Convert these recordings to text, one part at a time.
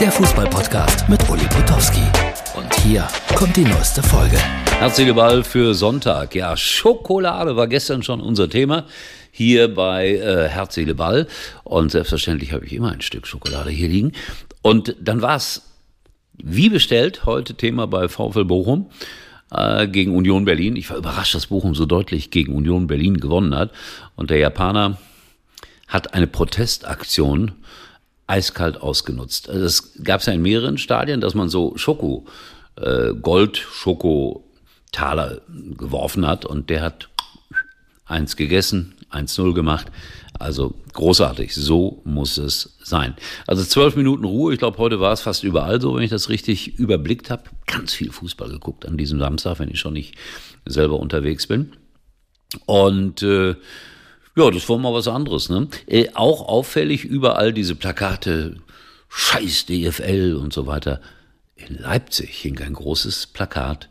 der Fußballpodcast mit Uli Potowski. Und hier kommt die neueste Folge. Herzliche Ball für Sonntag. Ja, Schokolade war gestern schon unser Thema hier bei äh, Herz, Ball. Und selbstverständlich habe ich immer ein Stück Schokolade hier liegen. Und dann war es wie bestellt heute Thema bei VfL Bochum äh, gegen Union Berlin. Ich war überrascht, dass Bochum so deutlich gegen Union Berlin gewonnen hat. Und der Japaner hat eine Protestaktion eiskalt ausgenutzt. Also es gab es ja in mehreren Stadien, dass man so Schoko, äh, Gold-Schoko-Taler geworfen hat und der hat eins gegessen, 1-0 gemacht. Also großartig, so muss es sein. Also zwölf Minuten Ruhe, ich glaube, heute war es fast überall so, wenn ich das richtig überblickt habe. Ganz viel Fußball geguckt an diesem Samstag, wenn ich schon nicht selber unterwegs bin. Und äh, ja, das war mal was anderes. Ne? Äh, auch auffällig überall diese Plakate, Scheiß DFL und so weiter. In Leipzig hing ein großes Plakat.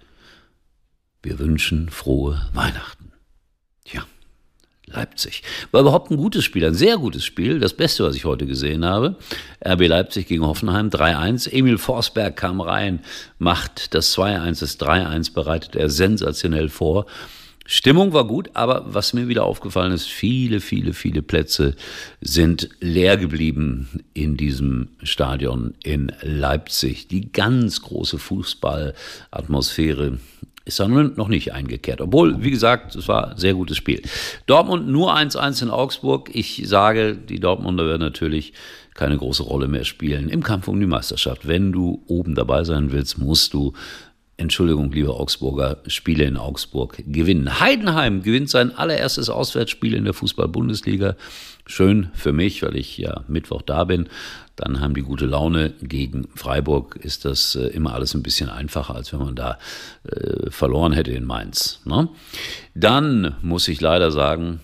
Wir wünschen frohe Weihnachten. Tja, Leipzig. War überhaupt ein gutes Spiel, ein sehr gutes Spiel. Das Beste, was ich heute gesehen habe. RB Leipzig gegen Hoffenheim 3-1. Emil Forsberg kam rein, macht das 2-1, das 3-1 bereitet er sensationell vor. Stimmung war gut, aber was mir wieder aufgefallen ist, viele, viele, viele Plätze sind leer geblieben in diesem Stadion in Leipzig. Die ganz große Fußballatmosphäre ist da noch nicht eingekehrt. Obwohl, wie gesagt, es war ein sehr gutes Spiel. Dortmund nur 1-1 in Augsburg. Ich sage, die Dortmunder werden natürlich keine große Rolle mehr spielen im Kampf um die Meisterschaft. Wenn du oben dabei sein willst, musst du Entschuldigung, liebe Augsburger, Spiele in Augsburg gewinnen. Heidenheim gewinnt sein allererstes Auswärtsspiel in der Fußball-Bundesliga. Schön für mich, weil ich ja Mittwoch da bin. Dann haben die gute Laune. Gegen Freiburg ist das äh, immer alles ein bisschen einfacher, als wenn man da äh, verloren hätte in Mainz. Ne? Dann muss ich leider sagen,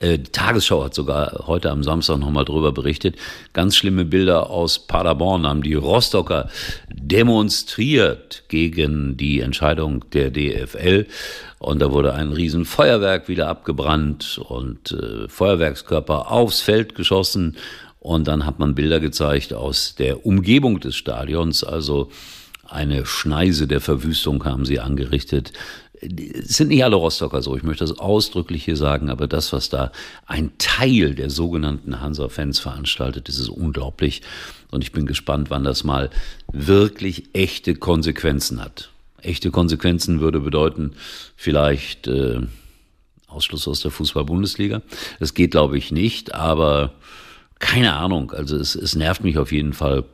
die Tagesschau hat sogar heute am Samstag nochmal drüber berichtet. Ganz schlimme Bilder aus Paderborn haben die Rostocker demonstriert gegen die Entscheidung der DFL. Und da wurde ein Riesenfeuerwerk wieder abgebrannt und äh, Feuerwerkskörper aufs Feld geschossen. Und dann hat man Bilder gezeigt aus der Umgebung des Stadions, also eine Schneise der Verwüstung haben sie angerichtet. Es sind nicht alle Rostocker so, ich möchte das ausdrücklich hier sagen, aber das, was da ein Teil der sogenannten Hansa-Fans veranstaltet, das ist unglaublich. Und ich bin gespannt, wann das mal wirklich echte Konsequenzen hat. Echte Konsequenzen würde bedeuten, vielleicht äh, Ausschluss aus der Fußball-Bundesliga. Das geht, glaube ich, nicht, aber keine Ahnung. Also es, es nervt mich auf jeden Fall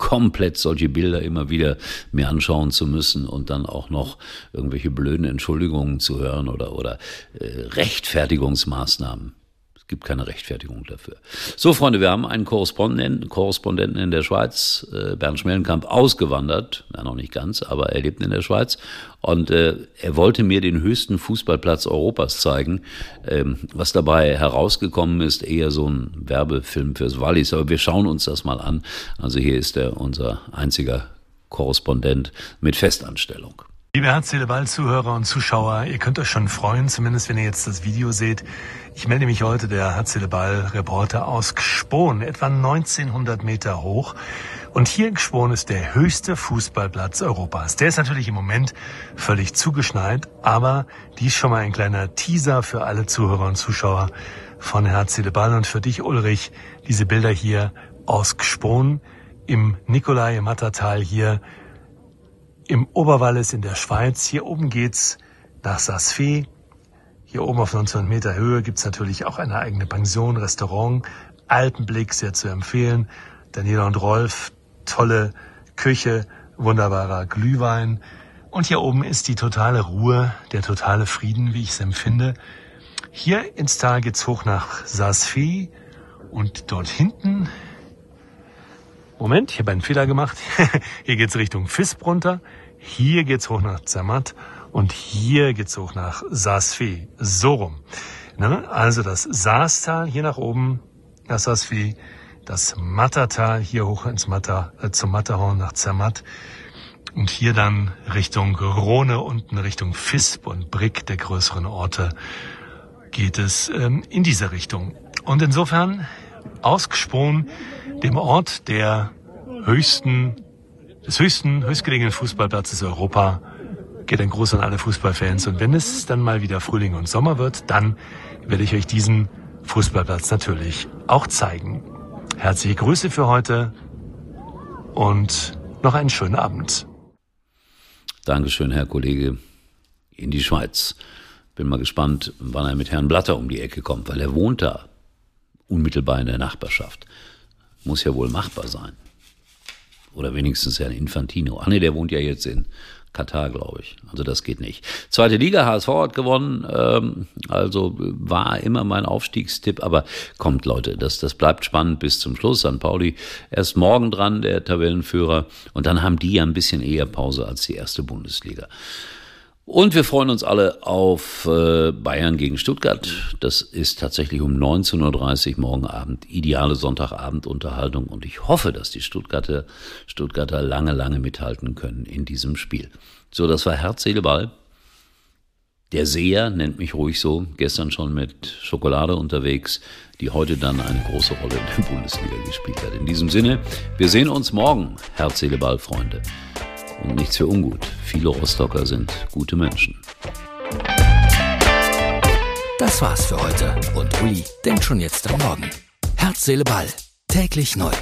komplett solche Bilder immer wieder mir anschauen zu müssen und dann auch noch irgendwelche blöden Entschuldigungen zu hören oder, oder äh, Rechtfertigungsmaßnahmen gibt keine Rechtfertigung dafür. So, Freunde, wir haben einen Korrespondenten, Korrespondenten in der Schweiz, äh, Bernd Schmellenkamp, ausgewandert. Na, noch nicht ganz, aber er lebt in der Schweiz. Und äh, er wollte mir den höchsten Fußballplatz Europas zeigen. Ähm, was dabei herausgekommen ist, eher so ein Werbefilm fürs Wallis. Aber wir schauen uns das mal an. Also hier ist er unser einziger Korrespondent mit Festanstellung. Liebe Herz-Seele-Ball-Zuhörer und Zuschauer, ihr könnt euch schon freuen, zumindest wenn ihr jetzt das Video seht. Ich melde mich heute, der Herz-Seele-Ball-Reporter aus Gspon, etwa 1900 Meter hoch. Und hier in Gspon ist der höchste Fußballplatz Europas. Der ist natürlich im Moment völlig zugeschneit, aber dies schon mal ein kleiner Teaser für alle Zuhörer und Zuschauer von Herz-Seele-Ball und für dich, Ulrich, diese Bilder hier aus Gspon im Nikolai-Mattertal hier im Oberwallis in der Schweiz. Hier oben geht's nach Saas-Fee. Hier oben auf 1900 Meter Höhe gibt's natürlich auch eine eigene Pension, Restaurant. Alpenblick, sehr zu empfehlen. Daniela und Rolf, tolle Küche, wunderbarer Glühwein. Und hier oben ist die totale Ruhe, der totale Frieden, wie ich es empfinde. Hier ins Tal geht's hoch nach Saas-Fee und dort hinten Moment, ich habe einen Fehler gemacht. hier geht's Richtung Fisp runter. Hier geht's hoch nach Zermatt und hier geht's hoch nach Saasfee. So rum. Ne? Also das Saastal hier nach oben nach Saasfee, das Mattertal hier hoch ins Matter, äh, zum Matterhorn nach Zermatt und hier dann Richtung Rhone unten Richtung Fisp und Brick der größeren Orte geht es ähm, in diese Richtung. Und insofern ausgesprungen dem Ort, der höchsten, des höchsten, höchstgelegenen Fußballplatzes Europa geht ein Gruß an alle Fußballfans. Und wenn es dann mal wieder Frühling und Sommer wird, dann werde ich euch diesen Fußballplatz natürlich auch zeigen. Herzliche Grüße für heute und noch einen schönen Abend. Dankeschön, Herr Kollege, in die Schweiz. Bin mal gespannt, wann er mit Herrn Blatter um die Ecke kommt, weil er wohnt da unmittelbar in der Nachbarschaft. Muss ja wohl machbar sein. Oder wenigstens Herrn Infantino. Ah nee, der wohnt ja jetzt in Katar, glaube ich. Also das geht nicht. Zweite Liga, HSV hat gewonnen. Ähm, also war immer mein Aufstiegstipp. Aber kommt, Leute, das, das bleibt spannend bis zum Schluss. San Pauli erst morgen dran, der Tabellenführer. Und dann haben die ja ein bisschen eher Pause als die erste Bundesliga. Und wir freuen uns alle auf äh, Bayern gegen Stuttgart. Das ist tatsächlich um 19.30 Uhr morgen Abend. Ideale Sonntagabendunterhaltung. Und ich hoffe, dass die Stuttgarter, Stuttgarter lange, lange mithalten können in diesem Spiel. So, das war Herz, Seele, Ball. Der Seher nennt mich ruhig so. Gestern schon mit Schokolade unterwegs, die heute dann eine große Rolle in der Bundesliga gespielt hat. In diesem Sinne, wir sehen uns morgen, Herz, Seele, Ball, Freunde und nichts für ungut. Viele Rostocker sind gute Menschen. Das war's für heute und Uli denkt schon jetzt am Morgen. Herz, Seele, Ball. Täglich neu.